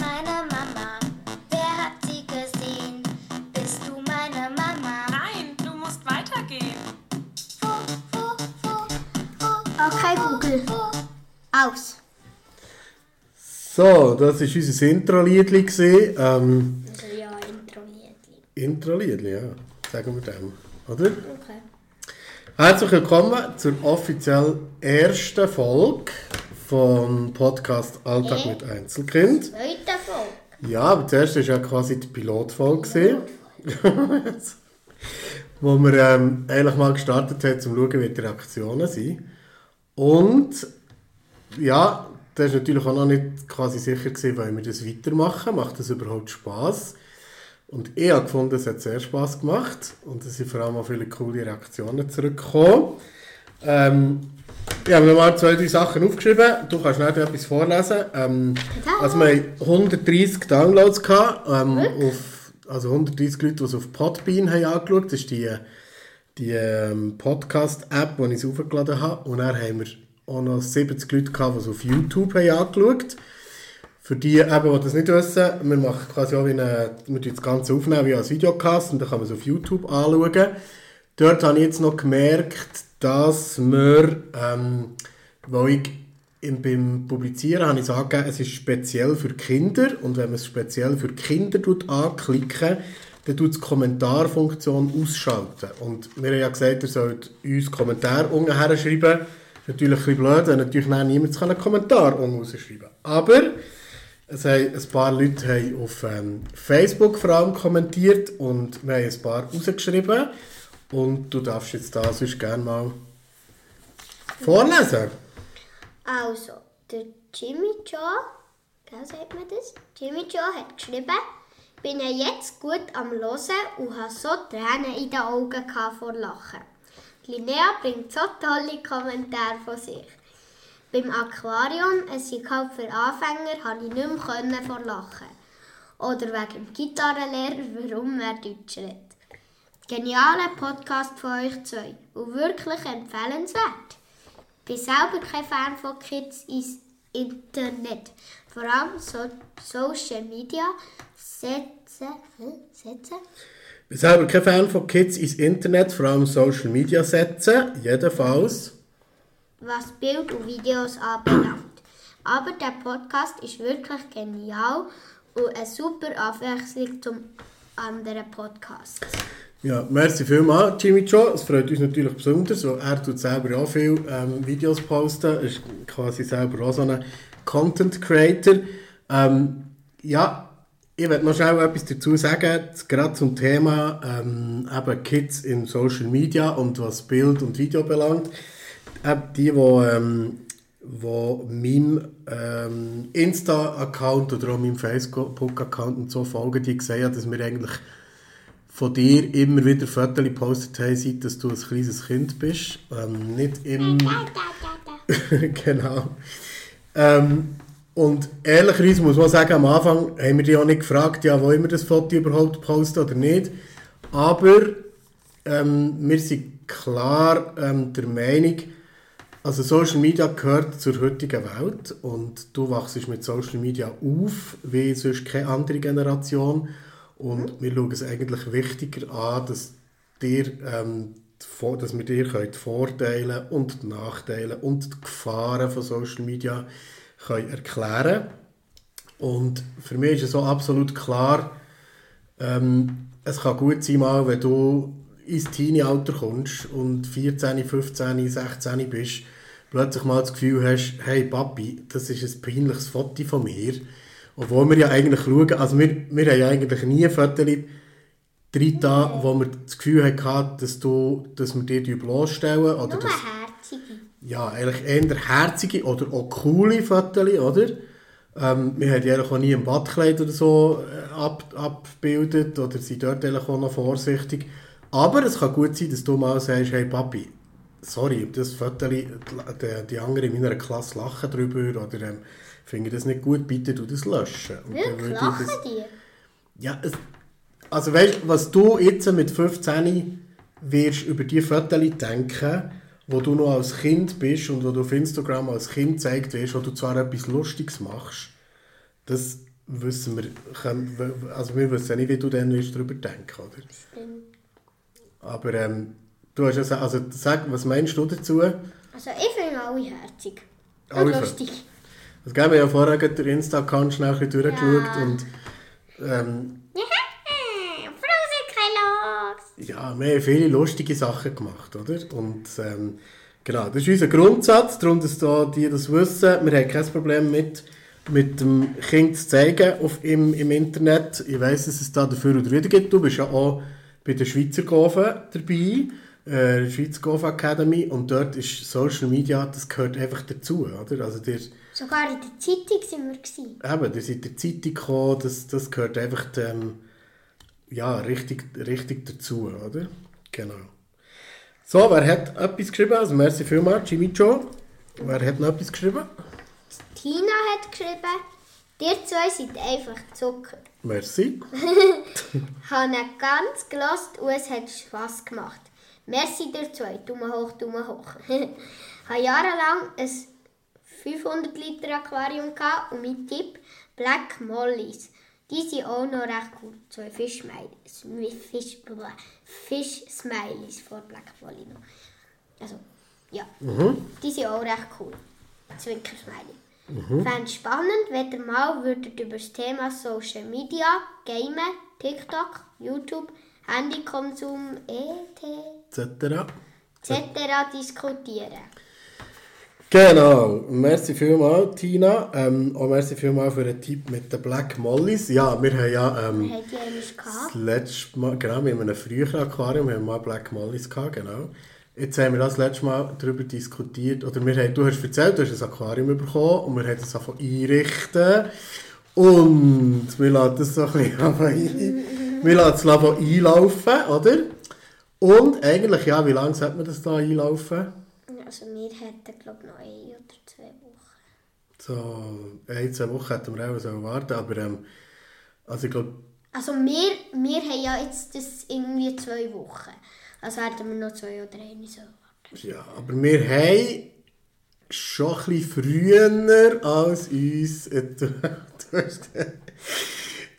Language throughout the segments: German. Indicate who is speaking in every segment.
Speaker 1: meine Mama? Wer hat sie gesehen? Bist du meine Mama?
Speaker 2: Nein, du musst weitergehen.
Speaker 1: Wo, wo, wo?
Speaker 3: Okay, Google. Aus.
Speaker 4: So, das war unser Intro-Liedli. Ähm,
Speaker 3: Also ja, Intro-Liedli.
Speaker 4: Intro-Liedli, ja. Sagen wir dem. Oder?
Speaker 3: Okay.
Speaker 4: Herzlich willkommen zur offiziell ersten Folge vom Podcast Alltag
Speaker 3: Äh?
Speaker 4: mit Einzelkind.
Speaker 3: Zweite Folge.
Speaker 4: Ja, aber zuerst war ja quasi die Pilotfolge, wo wir ähm, eigentlich mal gestartet haben, um zu schauen, wie die Reaktionen sind. Und ja, da ist natürlich auch noch nicht quasi sicher gewesen, wollen wir das weitermachen, macht das überhaupt Spaß? Und ich habe gefunden, es hat sehr Spaß gemacht und es sind vor allem auch viele coole Reaktionen zurückgekommen. Ähm, ich habe mir mal zwei, drei Sachen aufgeschrieben. Du kannst schnell etwas vorlesen. Ähm, also wir haben 130 Downloads gehabt, ähm, auf, also 130 Leute, die es auf Podbean haben angeschaut. Das ist die, die ähm, Podcast-App, die ich aufgeladen habe. Und dann haben wir auch noch 70 Leute gehabt, die es auf YouTube haben angeschaut für die, eben, die das nicht wissen, wir machen quasi auch wie eine, wir das Ganze aufnehmen wie als Videocast und dann kann man es auf YouTube anschauen. Dort habe ich jetzt noch gemerkt, dass wir, ähm, weil ich im, beim Publizieren habe ich angegeben, es ist speziell für Kinder und wenn man es speziell für Kinder tut, anklicken, dann tut die Kommentarfunktion ausschalten. Und wir haben ja gesagt, ihr sollt uns Kommentare unten her schreiben. Das ist natürlich ein bisschen blöd, wenn natürlich niemand einen Kommentar unten rausschreiben kann. Aber es haben ein paar Leute haben auf ähm, Facebook vor allem kommentiert und wir haben ein paar rausgeschrieben. Und du darfst jetzt da sonst gerne mal vorlesen.
Speaker 3: Also, der Jimmy Joe, wie sagt man das? Jimmy Joe hat geschrieben, bin ja jetzt gut am Hören und habe so Tränen in den Augen vor Lachen. Linnea bringt so tolle Kommentare von sich. Beim Aquarium, es ist halt für Anfänger, habe ich nicht mehr vor Lachen. Oder wegen dem Gitarrenlehrer, warum er Deutsch redet. Genialer Podcast von euch zwei und wirklich empfehlenswert. Ich bin selber kein Fan von Kids ins Internet. Vor allem so Social Media setzen. Setzen?
Speaker 4: Ich bin selber kein Fan von Kids ins Internet, vor allem Social Media setzen. Jedenfalls.
Speaker 3: was Bild und Videos anbelangt. Aber der Podcast ist wirklich genial und eine super Abwechslung zum anderen Podcast.
Speaker 4: Ja, merci vielmals, Jimmy Joe. Es freut uns natürlich besonders, weil er tut selber auch viele ähm, Videos posten. Ist quasi selber auch so ein Content Creator. Ähm, ja, ich werde noch schnell etwas dazu sagen, gerade zum Thema ähm, Kids in Social Media und was Bild und Video belangt. Eben die, die, ähm, wo meinem ähm, Insta-Account oder auch meinem Facebook-Account und so folgen, die gesehen haben, dass wir eigentlich von dir immer wieder Fotos gepostet haben, seit dass du ein kleines Kind bist. Ähm, nicht im... genau. Ähm, und ehrlicherweise muss man sagen, am Anfang haben wir dich auch nicht gefragt, ja, wollen wir das Foto überhaupt posten oder nicht. Aber ähm, wir sind klar ähm, der Meinung, also Social Media gehört zur heutigen Welt und du wachst mit Social Media auf, wie sonst keine andere Generation. Und wir schauen es eigentlich wichtiger an, dass, dir, ähm, dass wir dir die Vorteile und die Nachteile und die Gefahren von Social Media können erklären Und für mich ist es so absolut klar, ähm, es kann gut sein, mal, wenn du ins Teenie-Alter kommst und 14, 15, 16 bist, plötzlich mal das Gefühl hast, hey Papi, das ist ein peinliches Foto von mir. Obwohl wir ja eigentlich schauen, also wir, wir haben ja eigentlich nie Fotos drin, da, wo wir das Gefühl hatten, dass, du, dass wir dir bloßstellen oder
Speaker 3: Nur
Speaker 4: dass,
Speaker 3: herzige.
Speaker 4: ja, eigentlich eher herzige oder auch coole Fotos, oder? Ähm, wir haben die eigentlich auch nie im Badkleid oder so äh, ab, abgebildet oder sind dort eigentlich auch noch vorsichtig. Aber es kann gut sein, dass du mal sagst, hey Papi, sorry, das Foto, die, die, die anderen in meiner Klasse lachen drüber oder ähm, finden das nicht gut, bitte du das löschen. Und
Speaker 3: Wirklich?
Speaker 4: ich
Speaker 3: Lachen
Speaker 4: das-
Speaker 3: die?
Speaker 4: ja, es, also weißt du, was du jetzt mit 15 wirst über die Fotos denken, wo du noch als Kind bist und wo du auf Instagram als Kind gezeigt wirst, wo du zwar etwas Lustiges machst, das wissen wir, also wir wissen nicht, wie du dann wirst darüber denken, oder?
Speaker 3: Stimmt.
Speaker 4: Aber ähm, du hast ja, also sag, was meinst du dazu? Also
Speaker 3: ich finde alle herzig. Und
Speaker 4: Alle
Speaker 3: lustig.
Speaker 4: Also, gell, wir haben ja vorher gerade den Insta-Account schnell ein bisschen durchgeschaut
Speaker 3: Ja.
Speaker 4: und ähm, ja, wir haben viele lustige Sachen gemacht, oder? Und ähm, genau, das ist unser Grundsatz, darum, dass da die das wissen. Wir haben kein Problem mit, mit dem Kind zu zeigen auf, im, im Internet. Ich weiss, dass es da dafür oder wieder gibt. Du bist ja auch bei der Schweizer Gofen dabei, äh, der Schweizer Gofen Academy, und dort ist Social Media, das gehört einfach dazu, oder? Also der,
Speaker 3: Sogar in der Zeitung sind wir. Gewesen.
Speaker 4: Eben, ihr seid in der Zeitung gekommen, das, das gehört einfach ähm, ja, richtig, richtig dazu, oder? Genau. So, wer hat etwas geschrieben? Also, merci vielmals, Jimmy Joe. Wer hat noch etwas geschrieben?
Speaker 3: Tina hat geschrieben, ihr zwei seid einfach Zucker.
Speaker 4: Merci.
Speaker 3: habe ganz gelost und es hat Spass gemacht. Merci dir zwei, Daumen hoch, Daumen hoch. habe jahrelang ein 500 Liter Aquarium gehabt und mein Tipp Black Mollies. Die sind auch noch recht cool. Zwei Smileys, Fish, Fish Smileys vor Black Molly noch. Also, ja. Die sind auch recht cool. Zwinker Smiley. Fände spannend, wenn ihr mal würdet über das Thema Social Media, Gamen, TikTok, YouTube, Handykonsum, ET
Speaker 4: Etc.
Speaker 3: etc. diskutieren.
Speaker 4: Genau. Merci vielmals, Tina. Ähm, auch merci vielmals für den Tipp mit den Black Mollies. Ja, wir haben ja... Ähm, Das letzte Mal, genau, wir haben einem früheren Aquarium, wir haben mal Black Mollies gehabt, genau. Jetzt haben wir das letzte Mal darüber diskutiert, oder wir haben, du hast erzählt, du hast ein Aquarium bekommen und wir haben das angefangen einrichten. Und wir lassen das so ein bisschen ein, wir lassen es einlaufen, oder? Und eigentlich, ja, wie lange sollte man das da einlaufen?
Speaker 3: Also wir hätten glaube noch eine oder zwei Wochen.
Speaker 4: So, ein, zwei Wochen hätten wir auch so warten, aber ähm, also ich glaube,
Speaker 3: Also wir, wir haben ja jetzt das irgendwie zwei Wochen. Also hätten wir noch zwei oder eine so warten.
Speaker 4: Ja, aber wir haben schon ein bisschen früher als uns. Du, du hast,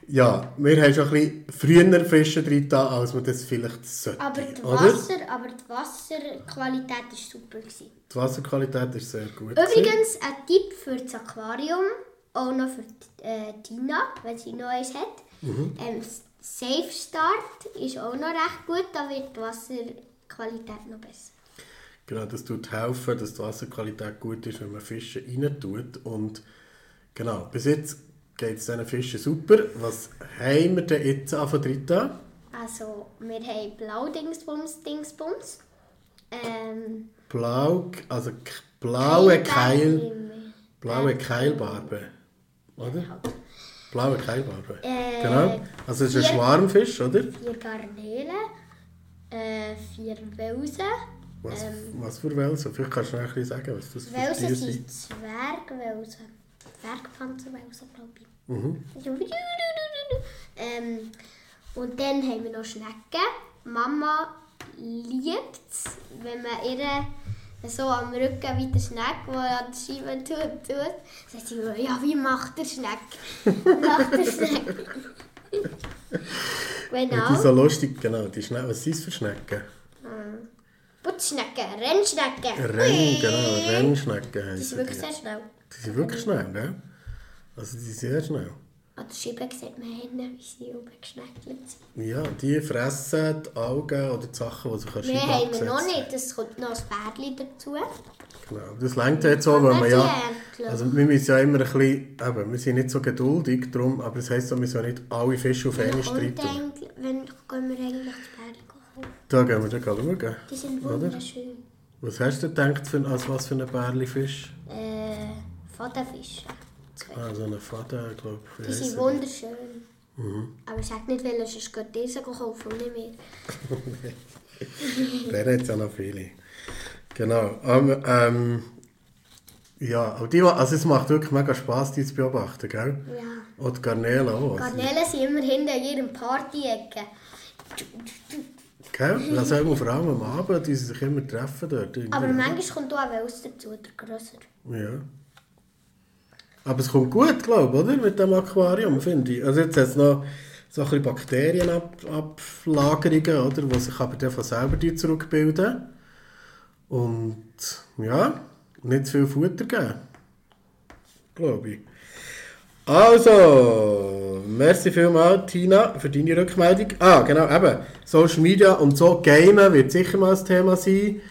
Speaker 4: ja, wir haben schon ein bisschen früher Fische drin, da, als man das vielleicht sollte.
Speaker 3: Aber die,
Speaker 4: oder?
Speaker 3: Wasser, aber die Wasserqualität war super. Gewesen.
Speaker 4: Die Wasserqualität ist sehr gut.
Speaker 3: Übrigens ein Tipp für das Aquarium, auch noch für die, äh, Tina, wenn sie noch eins hat.
Speaker 4: Mhm.
Speaker 3: Ähm, Safe Start ist auch noch recht gut, da wird die Wasserqualität noch besser.
Speaker 4: Genau, das tut helfen, dass die Wasserqualität gut ist, wenn man Fische rein tut. Und genau, bis jetzt geht es diesen Fischen super. Was haben wir denn jetzt an von Dritta?
Speaker 3: Also, wir haben Blau-Dingsbums, Dingsbums. Ähm,
Speaker 4: Blau, also blaue Keil,
Speaker 3: Keilbarben.
Speaker 4: blaue Keilbarbe, oder?
Speaker 3: Halt.
Speaker 4: Blaue Keilbarbe.
Speaker 3: Äh,
Speaker 4: genau. Also es ist ein Schwarmfisch, oder?
Speaker 3: Vier Garnelen, äh, vier Welsen.
Speaker 4: Was,
Speaker 3: Ähm,
Speaker 4: was für Welsen? Vielleicht kannst du noch ein bisschen sagen, was das für
Speaker 3: Welsen
Speaker 4: Tiere
Speaker 3: sind
Speaker 4: sind.
Speaker 3: Zwergwelsen. Zwergpanzerwelsen, glaube ich.
Speaker 4: Mhm.
Speaker 3: Ähm, und dann haben wir noch Schnecken. Mama liebt es, wenn man ihr so am Rücken wie der Schneck, der an der Scheibe tut, tut. Sagt sie ja, wie macht der Schneck? macht der Schneck.
Speaker 4: Ja, die
Speaker 3: genau.
Speaker 4: so lustig, genau. Die Schne was sind es für Schnecken?
Speaker 3: Putzschnecken, Rennschnecken.
Speaker 4: Renn, genau, Rennschnecken
Speaker 3: Die
Speaker 4: heissen
Speaker 3: sind wirklich sehr schnell.
Speaker 4: Die sind wirklich schnell, gell? Also die sind sehr schnell.
Speaker 3: An der Scheibe sieht man hinten, wie sie oben geschneckelt sind.
Speaker 4: Ja, die fressen die Algen oder die Sachen, die sich an
Speaker 3: Mehr
Speaker 4: Scheibe
Speaker 3: haben wir noch nicht, es kommt noch ein Bärli dazu.
Speaker 4: Genau, das längt jetzt so, weil
Speaker 3: Aber
Speaker 4: wir ja... Also wir müssen ja immer ein bisschen... Eben, wir sind nicht so geduldig drum, aber das heisst, wir müssen ja nicht alle Fische auf einmal
Speaker 3: Und
Speaker 4: streiten.
Speaker 3: eigentlich, wenn gehen wir eigentlich das Bärli kaufen.
Speaker 4: Da gehen wir dann schauen.
Speaker 3: Die sind
Speaker 4: Oder?
Speaker 3: wunderschön.
Speaker 4: Was hast du gedacht, für, als was für einen Bärlifisch?
Speaker 3: Äh, Fadenfisch. Zwei.
Speaker 4: Ah, so glaube ich.
Speaker 3: Die sind wunderschön. Aber ich sage nicht, welche, sonst geht diese kaufen und nicht mehr.
Speaker 4: Der hat ja noch viele. Genau. Ähm, ähm, ja, aber die, also es macht wirklich mega Spass, die zu beobachten, gell?
Speaker 3: Ja.
Speaker 4: Und die Garnelen auch. Also,
Speaker 3: Garnelen sind immer hinter ihrem Party-Ecke.
Speaker 4: gell? Das haben wir vor allem am Abend, die sie sich immer treffen dort.
Speaker 3: Aber manchmal kommt auch ein Wels dazu, der grösser.
Speaker 4: Ja. Aber es kommt gut, glaube ich, oder? Mit dem Aquarium, finde ich. Also jetzt hat es noch so ein bisschen Bakterienablagerungen, oder? Die sich aber dann von selber die zurückbilden. Und ja, nicht zu viel Futter geben. Glaube ich. Also, merci vielmals, Tina, für deine Rückmeldung. Ah, genau, eben. Social Media und so Gamen wird sicher mal ein Thema sein.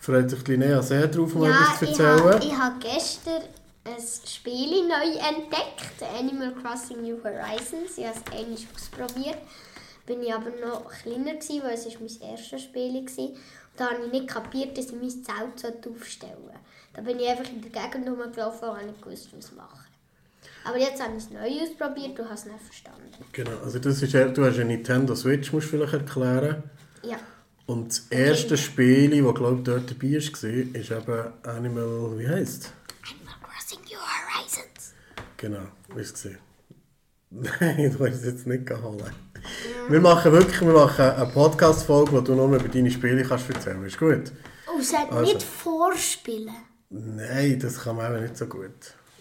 Speaker 4: Freut sich Linnea sehr drauf, mal
Speaker 3: Ja,
Speaker 4: etwas zu
Speaker 3: ich
Speaker 4: erzählen.
Speaker 3: habe ich hab gestern ein Spiel neu entdeckt, Animal Crossing New Horizons. Ich habe es einmal ausprobiert. Bin ich aber noch kleiner gewesen, weil es ist mein erstes Spiel war. Da habe ich nicht kapiert, dass ich mein Zelt aufstellen sollte. Da bin ich einfach in der Gegend rumgelaufen und habe nicht gewusst, was machen. Aber jetzt habe ich es neu ausprobiert und habe es nicht verstanden.
Speaker 4: Genau, also das ist, du hast eine Nintendo Switch, musst du vielleicht erklären.
Speaker 3: Ja.
Speaker 4: Und das erste Spiel, das glaube ich dort dabei war, ist eben Animal, wie heisst
Speaker 3: New Horizons.
Speaker 4: Genau, wie ist es gesehen? Nein, du hast es jetzt nicht geholt. Wir machen wirklich wir machen eine Podcast-Folge, wo du nur über deine Spiele kannst erzählen kannst. Ist gut?
Speaker 3: Oh, es hat
Speaker 4: Also.
Speaker 3: nicht vorspielen.
Speaker 4: Nein, das kann man eben nicht so gut.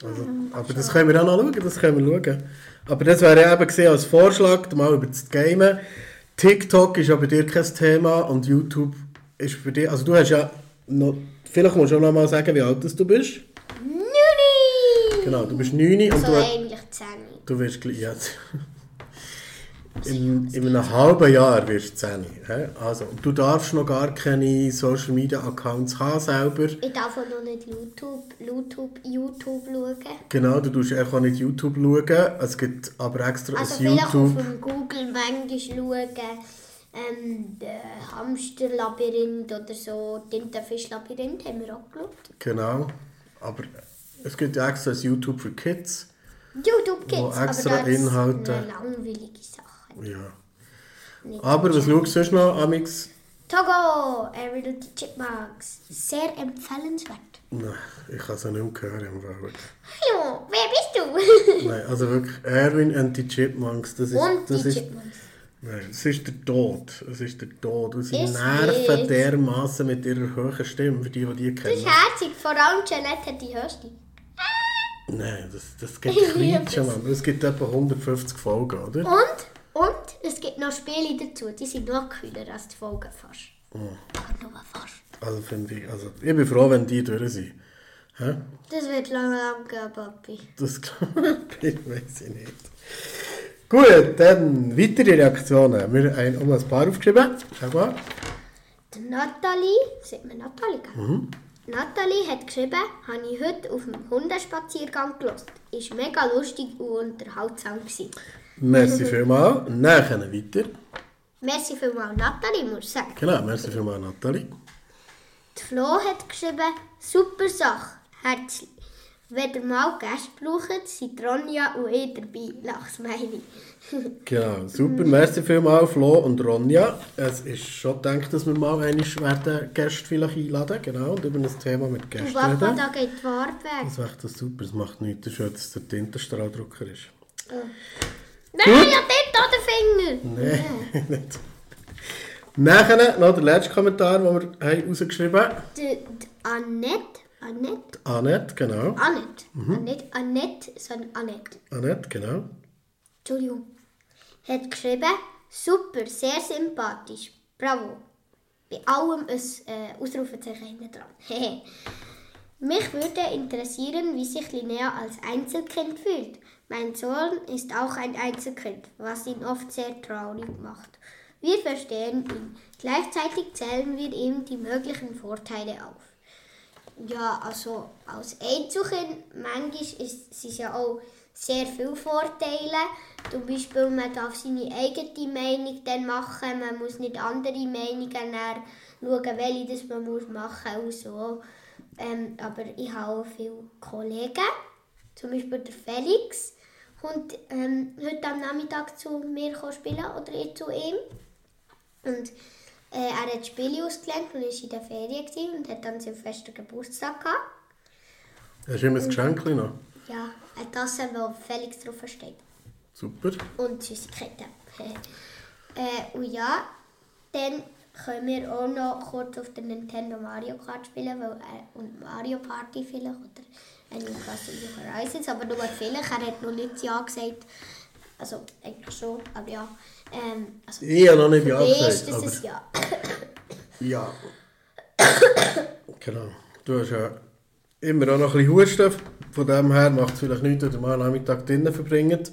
Speaker 4: Also, aber das können wir auch noch schauen, das können wir schauen. Aber das wäre eben gesehen als Vorschlag, mal über das Gamen. TikTok ist ja bei dir kein Thema und YouTube ist bei dir, also du hast ja noch, vielleicht musst du auch noch mal sagen, wie alt du bist. Genau, du bist 9 und
Speaker 3: So
Speaker 4: du,
Speaker 3: eigentlich 10.
Speaker 4: du wirst gleich jetzt. In, in einem halben Jahr wirst du 10. hä? Also, und du darfst noch gar keine Social Media Accounts haben selber.
Speaker 3: Ich darf auch noch nicht YouTube, YouTube, YouTube schauen.
Speaker 4: Genau, du tust auch nicht YouTube schauen. Es gibt aber extra
Speaker 3: Also
Speaker 4: ein
Speaker 3: vielleicht auf
Speaker 4: YouTube.
Speaker 3: dem Google manchmal schauen, ähm, Hamsterlabyrinth oder so, Tintenfischlabyrinth haben wir auch geschaut.
Speaker 4: Genau. Aber es gibt ja extra ein YouTube für Kids.
Speaker 3: YouTube Kids,
Speaker 4: Wo extra
Speaker 3: aber das
Speaker 4: Inhalte-
Speaker 3: sind langweilige Sachen.
Speaker 4: Ja.
Speaker 3: Nicht
Speaker 4: Aber was schaust du sonst noch, Amix?
Speaker 3: Togo, und die Chipmunks. Sehr empfehlenswert.
Speaker 4: Nein, ich kann es ja nicht mehr hören.
Speaker 3: Hallo, wer bist du?
Speaker 4: Nein, also wirklich, Erwin and die Chipmunks, das ist,
Speaker 3: und
Speaker 4: das
Speaker 3: die
Speaker 4: ist,
Speaker 3: Chipmunks.
Speaker 4: nein, das ist der Tod. Es ist der Tod. Und sie
Speaker 3: Ich
Speaker 4: nerven dermaßen mit ihrer hohen Stimme, für die, die die
Speaker 3: Das
Speaker 4: kennen.
Speaker 3: ist herzig, vor allem Jeanette hat die höchste.
Speaker 4: Nein, das, das geht
Speaker 3: Ich liebe
Speaker 4: Quietschen, Mann. Es gibt etwa 150 Folgen, oder?
Speaker 3: Und, und es gibt noch Spiele dazu, die sind noch cooler als die Folgen fast. Aber nur fast.
Speaker 4: Also finde ich, also ich bin froh, wenn die durch sind. Hä?
Speaker 3: Das wird lange lang gehen, Papi.
Speaker 4: Das ich weiß ich nicht. Gut, dann weitere Reaktionen. Wir haben mal ein paar aufgeschrieben. Schau mal.
Speaker 3: Die Nathalie, sieht man Nathalie? gell? Nathalie hat geschrieben, habe ich heute auf dem Hundespaziergang gelost. Ist mega lustig und unterhaltsam gewesen.
Speaker 4: Merci vielmals. Nachher weiter.
Speaker 3: Merci vielmals Nathalie, muss ich sagen.
Speaker 4: Genau, merci vielmals, Nathalie.
Speaker 3: Die Flo hat geschrieben, super Sache, herzlich. Wenn ihr mal Gäste braucht, sind Ronja und ich dabei. Lachsmiley.
Speaker 4: Genau, super. Merci vielmals, Flo und Ronja. Es ist schon gedacht, dass wir mal einmal werden Gäste vielleicht einladen genau, und über ein Thema mit Gästen
Speaker 3: Papa,
Speaker 4: reden.
Speaker 3: da geht die Farbe weg.
Speaker 4: Das ist echt das super. Das macht nichts. Das ist schön, dass der Tintenstrahldrucker ist.
Speaker 3: Nein, ich hab dort den Finger.
Speaker 4: Nein, nicht. Nachher noch der letzte Kommentar, den wir haben rausgeschrieben haben.
Speaker 3: Annette, Annette,
Speaker 4: Annette, genau.
Speaker 3: Annette, Annette, Annette, sondern Annette,
Speaker 4: Annette, genau.
Speaker 3: Entschuldigung, hat geschrieben, super, sehr sympathisch, bravo. Bei allem ein äh, Ausrufezeichen hinten dran. Mich würde interessieren, wie sich Linnea als Einzelkind fühlt. Mein Sohn ist auch ein Einzelkind, was ihn oft sehr traurig macht. Wir verstehen ihn. Gleichzeitig zählen wir ihm die möglichen Vorteile auf. Ja, also als Einzelkind, manchmal ist ist ja auch sehr viele Vorteile. Zum Beispiel, man darf seine eigene Meinung dann machen, man muss nicht andere Meinungen schauen, welche das man muss machen muss. So. Ähm, aber ich habe auch viele Kollegen, zum Beispiel der Felix, kommt ähm, heute am Nachmittag zu mir spielen oder ich zu ihm. Und äh, er hat Spiele ausgelernt und war in der Ferien gewesen und hat dann Silvester Geburtstag gehabt.
Speaker 4: Hast du immer ein Geschenk noch?
Speaker 3: Ja, eine Tasse, wo Felix drauf steht.
Speaker 4: Super.
Speaker 3: Und Süßigkeiten. äh, und ja, dann können wir auch noch kurz auf der Nintendo Mario Kart spielen weil, äh, und Mario Party vielleicht oder Crossing New Horizons, aber nur vielleicht. Er hat noch nicht Ja gesagt. Also eigentlich schon, aber ja. Ähm, also,
Speaker 4: Ich habe noch nicht Ja gesagt,
Speaker 3: ist das
Speaker 4: aber
Speaker 3: Ja.
Speaker 4: ja. genau. Du hast ja immer auch noch ein bisschen Husten. Von dem her macht es vielleicht nichts, wenn ihr mal einen Nachmittag drinnen verbringt.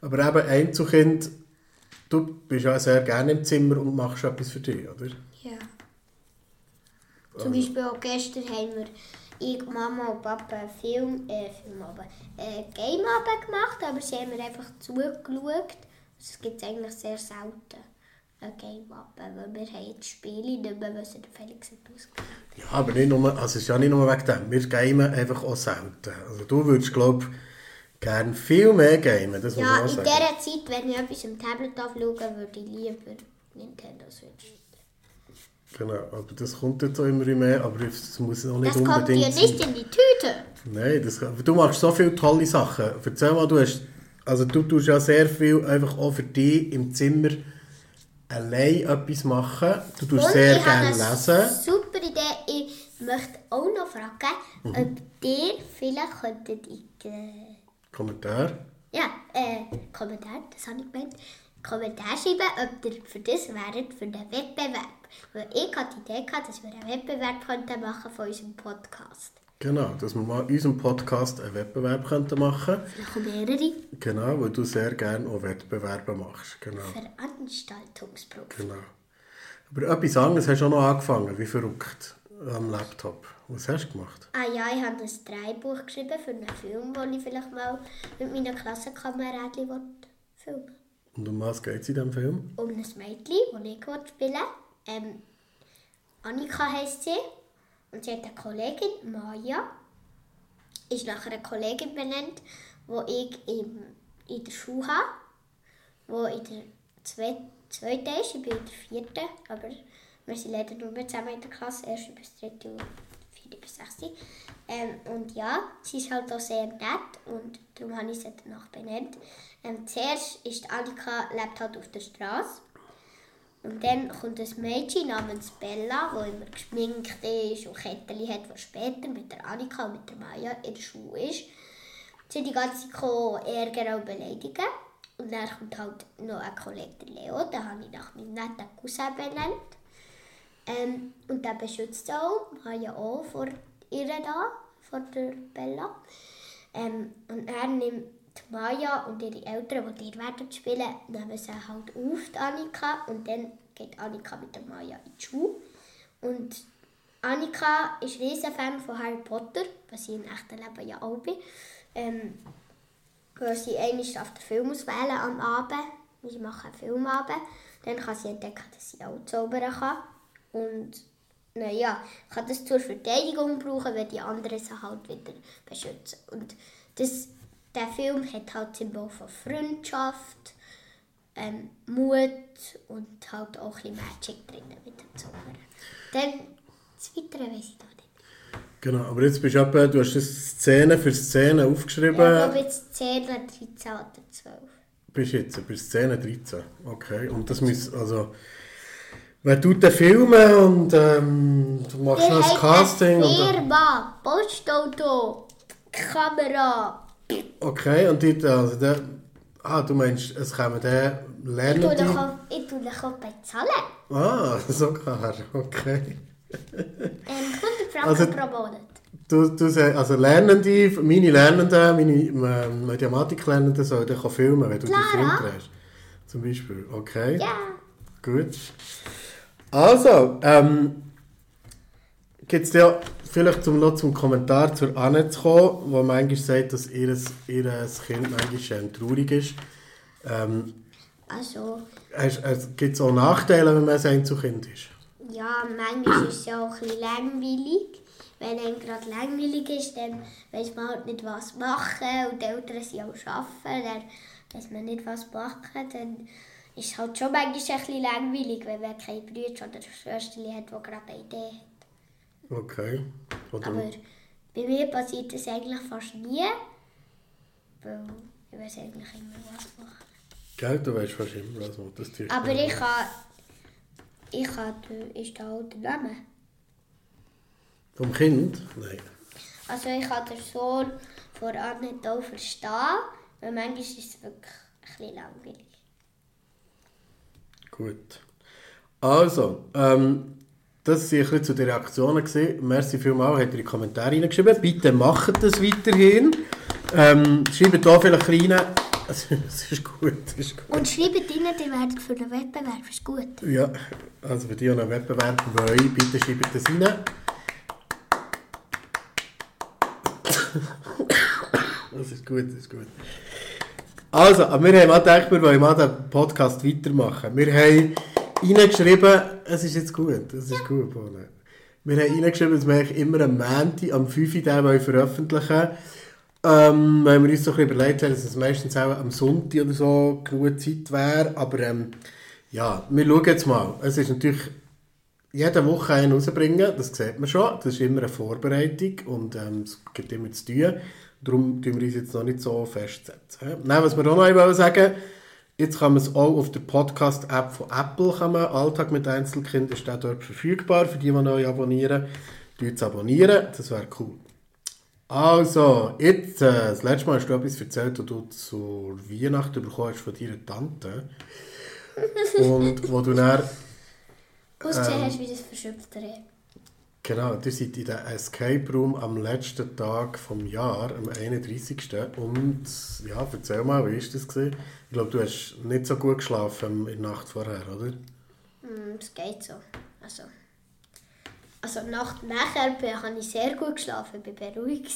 Speaker 4: Aber eben Einzelkind, du bist ja sehr gerne im Zimmer und machst etwas für dich, oder?
Speaker 3: Ja. Zum Beispiel auch gestern haben wir ich, Mama und Papa einen Film, äh, Film aber, äh, Game-Abend gemacht, aber sie haben mir einfach zugeschaut. Das gibt es eigentlich sehr selten, ein Game-Abend, weil wir haben jetzt Spiele nicht mehr, was der Felix hat ausgewählt.
Speaker 4: Ja, aber nicht nur, also es ist ja nicht nur wegen dem. Wir gamen einfach auch selten. Also du würdest, glaube ich, gerne viel mehr gamen, das muss
Speaker 3: Ja,
Speaker 4: man auch
Speaker 3: in dieser Zeit, wenn ich etwas am Tablet anschaue, würde ich lieber Nintendo Switch.
Speaker 4: Genau, aber das kommt jetzt auch immer mehr, aber das muss auch nicht
Speaker 3: Das kommt
Speaker 4: unbedingt
Speaker 3: dir nicht in die Tüte.
Speaker 4: Nein, das, du machst so viele tolle Sachen. Erzähl mal, du hast, also du tust ja sehr viel einfach auch für dich im Zimmer allein etwas machen. Du tust
Speaker 3: Und
Speaker 4: sehr gerne lesen.
Speaker 3: super Idee. Ich möchte auch noch fragen, ob ihr vielleicht könntet in den
Speaker 4: Kommentar.
Speaker 3: ja, äh, Kommentar, das habe ich gemeint, Kommentar schreiben, ob ihr für das wäret, für den Wettbewerb. Weil ich hatte die Idee, gehabt, dass wir einen Wettbewerb könnten machen von unserem Podcast.
Speaker 4: Genau, dass wir mal in unserem Podcast einen Wettbewerb könnten machen
Speaker 3: Vielleicht auch mehrere
Speaker 4: Genau, weil du sehr gerne auch Wettbewerbe machst. Genau,
Speaker 3: Veranstaltungsproben.
Speaker 4: genau. Aber etwas anderes hast du auch noch angefangen, wie verrückt, am Laptop. Was hast du gemacht?
Speaker 3: Ah ja, ich habe ein Drehbuch geschrieben für einen Film, den ich vielleicht mal mit meinen Klassenkameraden filmen will.
Speaker 4: Und um was geht es in diesem Film?
Speaker 3: um ein Mädchen, das ich will spielen ähm, Annika heisst sie. Und sie hat eine Kollegin, Maja. Ist nach einer Kollegin benannt, die ich im, in der Schule habe. Die in der zwei- zweiten ist, ich bin in der vierten. Aber wir sind leider nur mehr zusammen in der Klasse, erste bis dritte und vierte bis sechste. Ähm, und ja, sie ist halt auch sehr nett und darum habe ich sie danach benannt. Ähm, zuerst ist Annika lebt halt auf der Straße. Und dann kommt ein Mädchen namens Bella, das immer geschminkt ist und Kettchen hat, das später mit der Annika und mit der Maya in der Schule ist. Sie die ganze Zeit ärgern und beleidigen. Und dann kommt halt noch ein Kollege, der Leo, den habe ich nach meinem netten Cousin benannt. Ähm, und der beschützt auch, Maya auch vor ihr da, vor der Bella. Ähm, und er nimmt die Maya und ihre Eltern, die ihr werden spielen, nehmen sie halt auf, die Annika. Und dann geht Annika mit der Maya in die Schule. Und Annika ist riesen Fan von Harry Potter, was ich im echten Leben ja auch bin. Ähm, weil sie einmal auf den Film auswählen am Abend. Wir machen einen Filmabend. Dann kann sie entdecken, dass sie auch zaubern kann. Und naja, kann das zur Verteidigung brauchen, weil die anderen sie halt wieder beschützen. Und das, der Film hat halt Symbol von Freundschaft, ähm, Mut und halt auch ein bisschen Magic drin mit dem Zaubern. Dann das Weitere weiß ich noch nicht.
Speaker 4: Genau, aber jetzt bist du etwa, du hast das Szene für Szene aufgeschrieben.
Speaker 3: Ich glaube jetzt 10, 13 oder 12.
Speaker 4: Bist jetzt bei Szene 13. Okay. Und das muss, also. Wer tut den filmen und ähm, du machst noch das Casting.
Speaker 3: Firma, Postauto, Kamera.
Speaker 4: Okay, und die, also der, ah, du meinst, es kommen dann
Speaker 3: Ich tue dich auch, ich tue dich auch bezahlen.
Speaker 4: Ah, sogar, okay.
Speaker 3: Ähm, 100 Franken
Speaker 4: Also-
Speaker 3: pro Monat.
Speaker 4: Du, du sagst, also Lernende, meine Lernenden, meine Mathematiklernenden sollen dann filmen, wenn du
Speaker 3: Klar,
Speaker 4: den Film drehst. Zum Beispiel, okay.
Speaker 3: Ja.
Speaker 4: Gut. Also, ähm, gibt es ja vielleicht zum, noch zum Kommentar zur Anne zu kommen, wo manchmal sagt, dass ihr, ihr Kind manchmal traurig ist. Ähm,
Speaker 3: Also,
Speaker 4: Gibt es auch Nachteile, wenn man ein Einzelkind ist?
Speaker 3: ja, manchmal ist es ja auch ein bisschen langweilig. Wenn einem gerade langweilig ist, dann weiß man halt nicht, was machen. Und die Eltern sind auch arbeiten, dann weiß man nicht, was machen. Dann ist es halt schon manchmal ein bisschen langweilig, wenn man keine Brüder oder Schwestern hat, die gerade eine Idee hat.
Speaker 4: Okay. Oder,
Speaker 3: Aber bei mir passiert das eigentlich fast nie. Weil ich weiß eigentlich immer, was machen.
Speaker 4: Gell, du weißt fast immer, was man das
Speaker 3: Aber ich kann, ich habe, ist da auch der Name.
Speaker 4: Vom Kind? Nein.
Speaker 3: Also ich kann den Sohn voran nicht auch verstehen, weil manchmal ist es wirklich ein bisschen langweilig.
Speaker 4: Gut. Also, ähm, das waren ein bisschen zu den Reaktionen. Gewesen. Merci vielmals, habt ihr in die Kommentare reingeschrieben. Bitte macht das weiterhin. Ähm, schreibt hier vielleicht rein. Es ist gut, es ist gut.
Speaker 3: Und schreibt rein, die werden für den Wettbewerb, ist gut.
Speaker 4: Ja, also für die, die einen Wettbewerb wollen, bitte schreibt das rein. Das ist gut, das ist gut. Also, wir haben mal gedacht, wir wollen mal den Podcast weitermachen. Wir haben reingeschrieben, es ist jetzt gut, es ist gut, Bohne. Wir haben reingeschrieben, dass wir immer am Montag, am 5. Uhr wollen veröffentlichen wollen. Ähm, weil wir uns so ein überlegt haben, dass es meistens auch am Sonntag oder so genug Zeit wäre. Aber ähm, ja, wir schauen jetzt mal. Es ist natürlich jede Woche einen rausbringen, das sieht man schon. Das ist immer eine Vorbereitung und ähm, es gibt immer zu tun. Darum tun wir uns jetzt noch nicht so festsetzen. Nein, was wir auch noch wollen sagen jetzt kann man es auch auf der Podcast-App von Apple, kann man, Alltag mit Einzelkind, ist auch dort verfügbar, für die, die neu abonnieren. Tut abonnieren, das wäre cool. Also, jetzt, äh, das letzte Mal hast du etwas erzählt, was du zur Weihnachten bekommen hast von deiner Tante. Und wo du dann
Speaker 3: Ausgesehen hast wie das verschöpfte Reh.
Speaker 4: Genau, ihr seid in der Escape Room am letzten Tag vom Jahr, am 31. Und ja, erzähl mal, wie war das? Gewesen? Ich glaube, du hast nicht so gut geschlafen in der Nacht vorher, oder?
Speaker 3: Es geht so. Also, also Nacht nachher bin- habe ich sehr gut geschlafen, ich war beruhigt.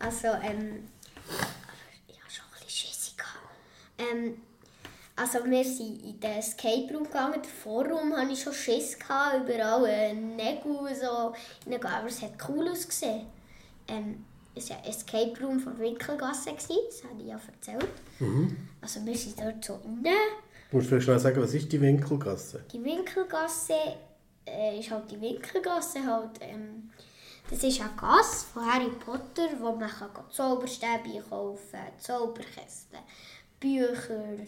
Speaker 3: Also, ähm, ich hatte schon ein bisschen Schiss. Ähm, also wir sind in den Escape Room gegangen, der Vorraum hatte ich schon Schiss, gehabt, überall äh, Nägel und so aber es hat cool ausgesehen. Ähm, es war ein Escape Room von Winkelgasse, das habe ich ja erzählt. Also wir sind dort so rein.
Speaker 4: Du musst vielleicht schnell sagen, was ist die Winkelgasse?
Speaker 3: Die Winkelgasse äh, ist halt die Winkelgasse halt, ähm, das ist eine Gasse von Harry Potter, wo man kann Zauberstäbe kaufen kann, Zauberkästen, Bücher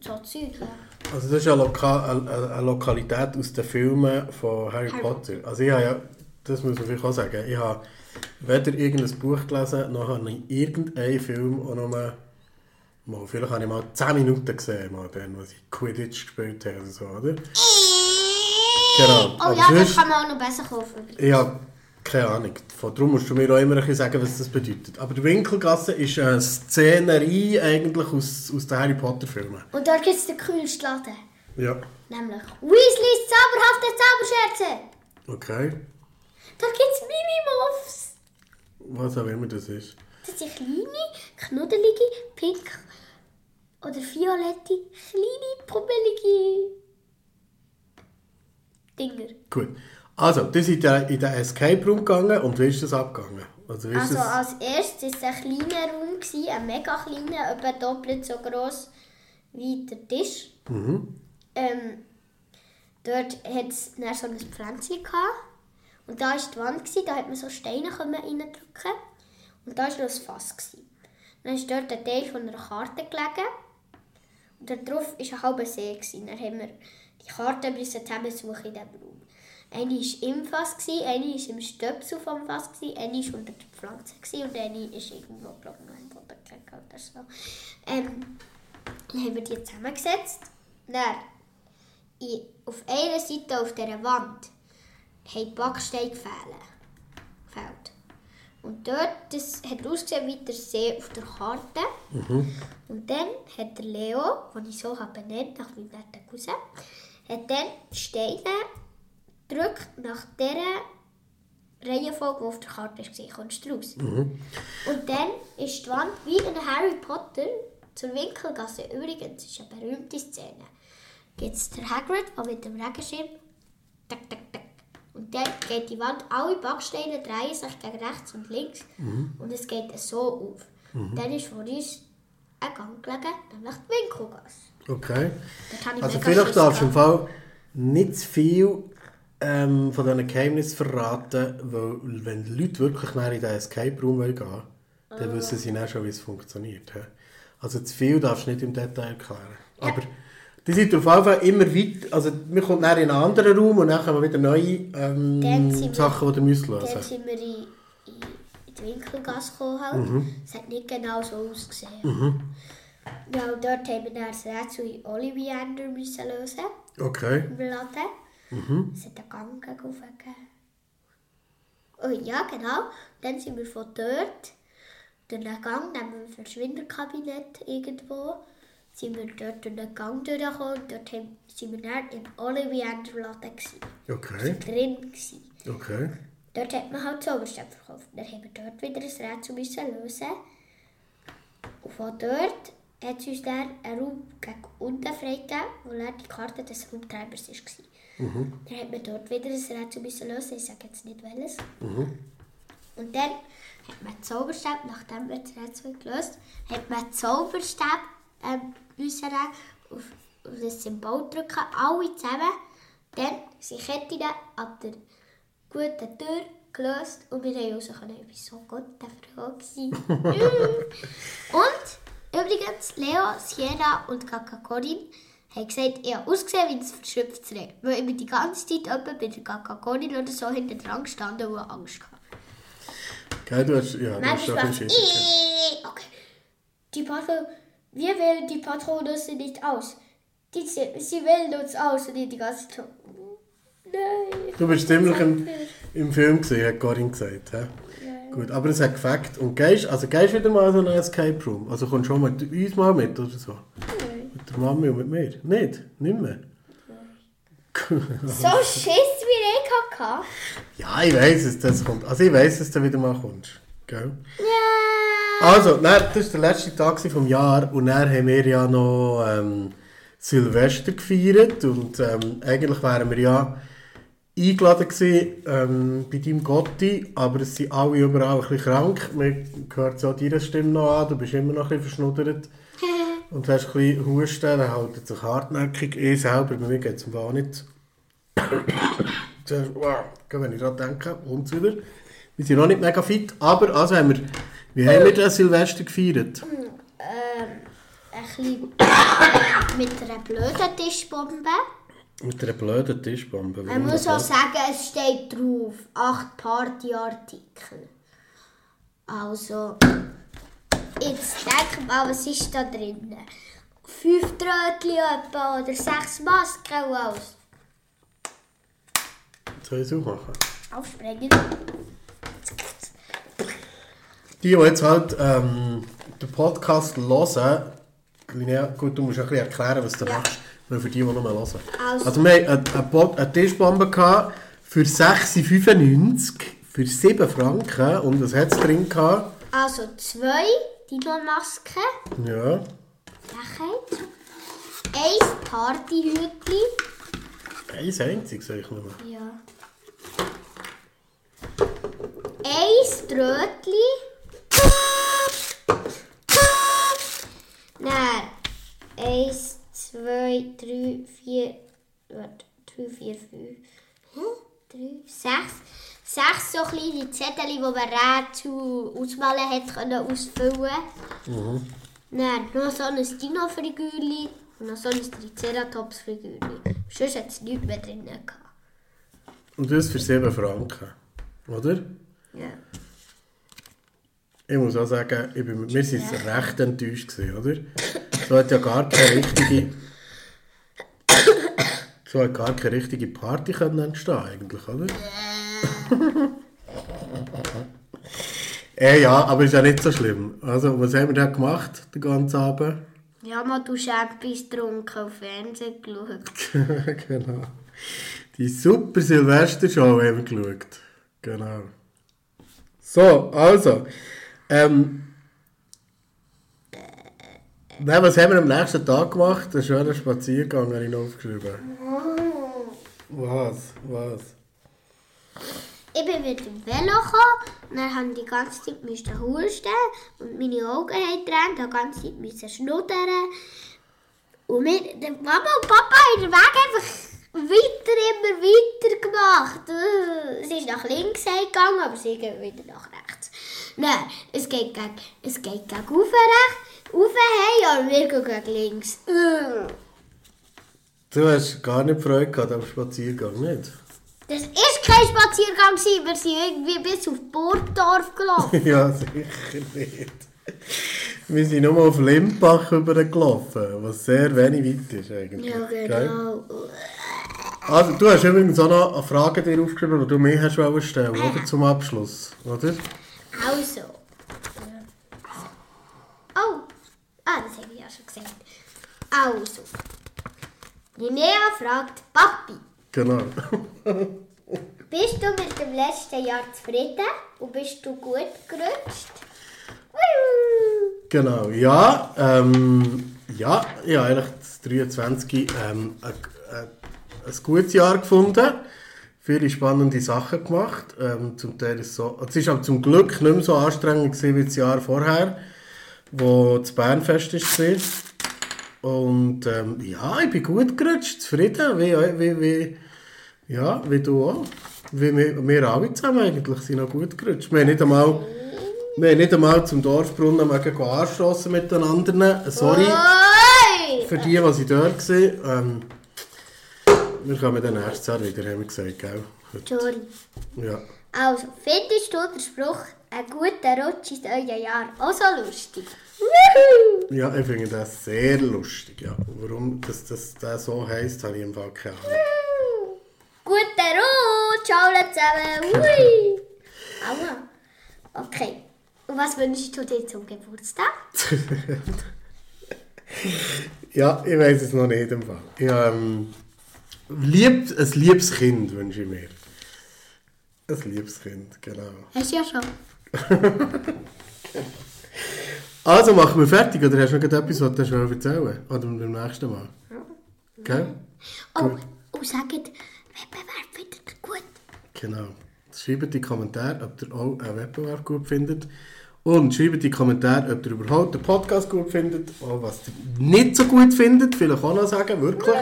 Speaker 3: so Zeug. Ja.
Speaker 4: Also das ist eine, Loka eine, eine Lokalität aus den Filmen von Harry
Speaker 3: Harry
Speaker 4: Potter. Also ich habe ja, das muss man vielleicht auch sagen, ich habe weder irgendein Buch gelesen, noch habe ich irgendeinen Film auch noch mal, vielleicht habe ich mal 10 Minuten gesehen, mal dann, als ich Quidditch gespielt habe oder so, oder? Genau.
Speaker 3: Oh
Speaker 4: Aber
Speaker 3: ja, das kann man auch noch besser kaufen.
Speaker 4: Habe keine Ahnung. Von darum musst du mir auch immer ein bisschen sagen, was das bedeutet. Aber die Winkelgasse ist eine Szenerie eigentlich aus, aus den Harry Potter Filmen.
Speaker 3: Und dort gibt es den coolsten Laden.
Speaker 4: Ja.
Speaker 3: Nämlich Weasleys zauberhafte Zauberscherze.
Speaker 4: Okay.
Speaker 3: Da gibt es Minimuffs.
Speaker 4: Was auch immer das ist.
Speaker 3: Das sind kleine, knuddelige, pink oder violette, kleine, pummelige Dinger.
Speaker 4: Gut. Also, du seid in in den Escape Room gegangen und wie ist das abgegangen? Also,
Speaker 3: Also
Speaker 4: das?
Speaker 3: als erstes war es ein kleiner Raum, gewesen, ein mega kleiner, etwa doppelt so groß wie der Tisch. Ähm, dort hat es dann so ein Pflänzchen gehabt. Und da war die Wand, gewesen, da hat man so Steine reindrücken Und da war noch ein Fass. Gewesen. Dann ist dort ein Teil von einer Karte gelegen. Und da drauf war ein halber See. Gewesen. Dann haben wir die Karte zusammensuchen in diesem Raum. Eine war im Fass, eine war im Stöpsel vom Fass, eine war unter der Pflanze und eine ist irgendwo, glaube ich, noch im Boden oder so. Ähm, dann haben wir die zusammengesetzt. Dann, in, auf einer Seite auf dieser Wand haben Backsteine gefehlt. Und dort, das hat ausgesehen wie der See auf der Karte. Und dann hat der Leo, den ich so habe benannt, nach meinem netten Cousin, hat dann Steine gedrückt nach dieser Reihenfolge, die auf der Karte war. Kommst du raus? Und dann ist die Wand wie in Harry Potter zur Winkelgasse. Übrigens, ist eine berühmte Szene. Gibt es der Hagrid, der mit dem Regenschirm tak, tak, tak. Und dann geht die Wand, alle Backsteine drehen sich gegen rechts und links und es geht so auf. Dann ist vor uns ein Gang gelegen, nämlich die Winkelgasse.
Speaker 4: Okay. Also vielleicht darfst du im. Fall nicht zu viel ähm, von diesen Geheimnissen verraten, weil wenn die Leute wirklich in den Escape Room wollen gehen dann wissen sie dann schon, wie es funktioniert. hä? Also zu viel darfst du nicht im Detail erklären. Aber Die sind auf jeden Fall immer weit, also man kommt dann in einen anderen Raum und dann kommen wieder neue ähm,
Speaker 3: wir-
Speaker 4: Sachen, die ihr müsst lösen
Speaker 3: Dann sind wir in, in, die Winkelgasse gekommen. Halt.
Speaker 4: Mhm.
Speaker 3: Es hat nicht genau so ausgesehen. Ja, und dort haben wir dann das Rätsel in müssen lösen
Speaker 4: Okay.
Speaker 3: im Laden.
Speaker 4: Mhm.
Speaker 3: Es hat einen Gang gegeben. Oh ja, genau. Dann sind wir von dort durch den Gang, neben dem Verschwinderkabinett irgendwo, sind wir dort durch den Gang durchgekommen und dort sind wir dann im Ollivander Laden gewesen.
Speaker 4: Okay.
Speaker 3: drin gewesen.
Speaker 4: Okay.
Speaker 3: Dort hat man halt Zauberstab verkauft. Dann haben wir dort wieder ein Rätsel müssen lösen. Und von dort hat uns dann einen Raum gegen unten freigegeben, wo dann die Karte des Raumtreibers war. Dann hat man dort wieder ein Rätsel müssen lösen. Ich sage jetzt nicht welches. Und dann hat man Zauberstab, nachdem wir das Rätsel gelöst hat man Zauberstab ähm, müssen auf, auf das Symbol drücken, alle zusammen. Dann sind Ketten an der guten Tür gelöst und wir haben raus können. Ich war so gut der Frau. und übrigens, Leo, Sierra und Kaka Corin haben gesagt, ich habe ausgesehen wie ein verschriftes Reh. Weil ich bin die ganze Zeit etwa bei der Kaka Corin oder so hinter dran gestanden und Angst hatte.
Speaker 4: Gell, du hast, ja, du hast
Speaker 3: Manchmal
Speaker 4: ein.
Speaker 3: Okay. Die Patron, wir wählen die Patronusse nicht aus. Die, sie wählen uns aus und ich die ganze Zeit nein.
Speaker 4: Du bist ziemlich im, im Film gesehen, hat Corinne gesagt. He? Gut, aber es hat gefackt. Und gehst, also gehst wieder mal so einen Escape Room? Also kommst schon mit uns mal mit oder so? Der Mami und mit mir? Nicht? Nicht mehr?
Speaker 3: So Schiss wie ich hatte.
Speaker 4: Ja, ich weiss es, das kommt. Also ich weiss, dass du wieder mal kommst. Gell?
Speaker 3: Ja.
Speaker 4: Also, dann, das war der letzte Tag vom Jahr und dann haben wir ja noch ähm, Silvester gefeiert und ähm, eigentlich wären wir ja eingeladen gewesen, ähm, bei deinem Gotti, aber es sind alle überall ein bisschen krank. Man hört so deine Stimme noch an, du bist immer noch ein bisschen verschnuddert und hast ein bisschen Husten, dann hält sich hartnäckig. Ich selber, bei mir geht es auch nicht. Zuerst, wow, wenn ich daran denke, kommt wieder. Wir sind noch nicht mega fit, aber also haben wir, wie haben wir das Silvester gefeiert?
Speaker 3: Ähm, ein bisschen äh, mit einer blöden Tischbombe.
Speaker 4: Mit einer blöden Tischbombe.
Speaker 3: Man muss auch sagen, es steht drauf, acht Partyartikel. Also, jetzt denk mal, was ist da drin? Fünf Trötchen etwa oder sechs Masken und alles.
Speaker 4: Soll ich es auch machen?
Speaker 3: Aufsprengen.
Speaker 4: Die, die jetzt halt ähm, den Podcast hören, Linnea, gut, du musst ein bisschen erklären, was du
Speaker 3: Ja.
Speaker 4: machst, weil für die, die nur hören.
Speaker 3: Also.
Speaker 4: Also, wir hatten eine, eine, Bo- eine Tischbombe gehabt für 6,95 für 7 Franken und was hat es drin gehabt?
Speaker 3: Also zwei Dino-Masken,
Speaker 4: Ja,
Speaker 3: Lächeln. Ein Partyhütli.
Speaker 4: eins einziges, sag ich nur.
Speaker 3: Ja. Ein Trötli. Nein. Eins, zwei, drei, vier. Warte. Drei, vier, fünf. Hä? Drei, sechs. Sechs so kleine Zettel, die man Rätsel ausmalen hat können ausfüllen. Dann noch so ein Dino-Figürchen und noch so ein Triceratops-Figürchen. Sonst hat es nichts mehr drin gehabt.
Speaker 4: Und das für 7 Franken, oder?
Speaker 3: Ja.
Speaker 4: Ich muss auch sagen, ich bin, wir waren recht enttäuscht, gewesen, oder? So hat ja gar keine richtige... So hat gar keine richtige Party können entstehen eigentlich, oder? Äh, ja, aber ist ja nicht so schlimm. Also, was haben wir da gemacht, den ganzen Abend?
Speaker 3: Ja, mal du Schäppis getrunken und Fernsehen geschaut.
Speaker 4: genau. Die super Silvestershow haben wir geschaut. Genau. So, also. Ähm, Nein, was haben wir am nächsten Tag gemacht? Einen schönen Spaziergang habe ich noch aufgeschrieben. Was? Was?
Speaker 3: Ich bin mit dem Velo gekommen und dann haben die ganze Zeit müssen husten und meine Augen haben getränt, die ganze Zeit müssen schnuddern. Und der Mama und Papa haben den Weg einfach weiter, immer weiter gemacht. Äh, Es ist nach links gegangen, aber sie gehen wieder nach rechts. Nein, es geht gegen, es geht gegen rauf, rechts, rauf, hey, und wir gehen gegen links. Äh.
Speaker 4: Du hast gar nicht Freude gehabt am Spaziergang, nicht?
Speaker 3: Das war kein Spaziergang, gewesen. wir sind irgendwie bis auf Burgdorf gelaufen.
Speaker 4: ja, sicher nicht. Wir sind nur auf Limbach übergelaufen, was sehr wenig weit ist eigentlich.
Speaker 3: ja,
Speaker 4: Gell?
Speaker 3: genau.
Speaker 4: Also, du hast übrigens auch noch eine Frage dir aufgeschrieben, die du mir hast stellen, oder? Zum Abschluss, oder?
Speaker 3: Also. Oh, ah, das habe ich ja schon gesagt. Also. Linnea fragt Papi,
Speaker 4: Genau.
Speaker 3: bist du mit dem letzten Jahr zufrieden und bist du gut gerutscht?
Speaker 4: Genau, ja. Ähm, ja, ich habe eigentlich das 23 ähm, ein, ein, ein gutes Jahr gefunden. Viele spannende Sachen gemacht. Ähm, zum Teil ist so, es war zum Glück nicht mehr so anstrengend gewesen wie das Jahr vorher, wo das Bernfest war. Und ähm, ja, ich bin gut gerutscht, zufrieden, wie, wie, wie, ja, wie du auch. Wie wir, wir alle zusammen eigentlich sind noch gut gerutscht. Wir haben nicht einmal, wir haben nicht einmal zum Dorfbrunnen mögen anstossen mit den anderen. Sorry
Speaker 3: Oi!
Speaker 4: für die, die dort waren. Ähm, wir kommen dann nächstes Jahr wieder, haben wir gesagt, gell?
Speaker 3: Entschuldigung.
Speaker 4: Ja.
Speaker 3: Also, findest du den Spruch, ein guter Rutsch ist euer Jahr auch so lustig?
Speaker 4: ja, ich finde das sehr lustig. Ja. Warum das, das, das so heisst, habe ich im Fall keine Ahnung.
Speaker 3: Guter Rutsch, alle zusammen. Hui! Aua. Okay. Und was wünschst du dir zum Geburtstag?
Speaker 4: Ja, ich weiß es noch nicht im Fall. Ich, ähm, lieb, ein liebes Kind wünsche ich mir. Ein liebes Kind, genau.
Speaker 3: Hast du ja schon.
Speaker 4: Also machen wir fertig, oder hast du noch etwas, was du schon erzählen Oder beim nächsten Mal? Gell?
Speaker 3: Oh, und sagt, Wettbewerb findet ihr gut.
Speaker 4: Genau. Schreibt in die Kommentare, ob ihr auch einen Wettbewerb gut findet. Und schreibt in die Kommentare, ob ihr überhaupt den Podcast gut findet. Auch was ihr nicht so gut findet, vielleicht auch noch sagen, wirklich.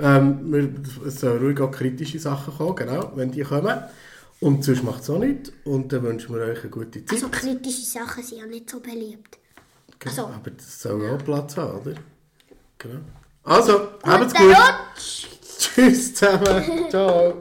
Speaker 4: Ähm, wir, es sollen ruhig auch kritische Sachen kommen, genau, wenn die kommen. Und sonst macht es auch nichts. Und dann wünschen wir euch eine gute Zeit.
Speaker 3: Also kritische Sachen sind ja nicht so beliebt.
Speaker 4: Genau,
Speaker 3: also-
Speaker 4: Aber das soll auch Platz haben, oder? Genau. Also, habt's gut.
Speaker 3: Rutsch!
Speaker 4: Tschüss zusammen. Ciao.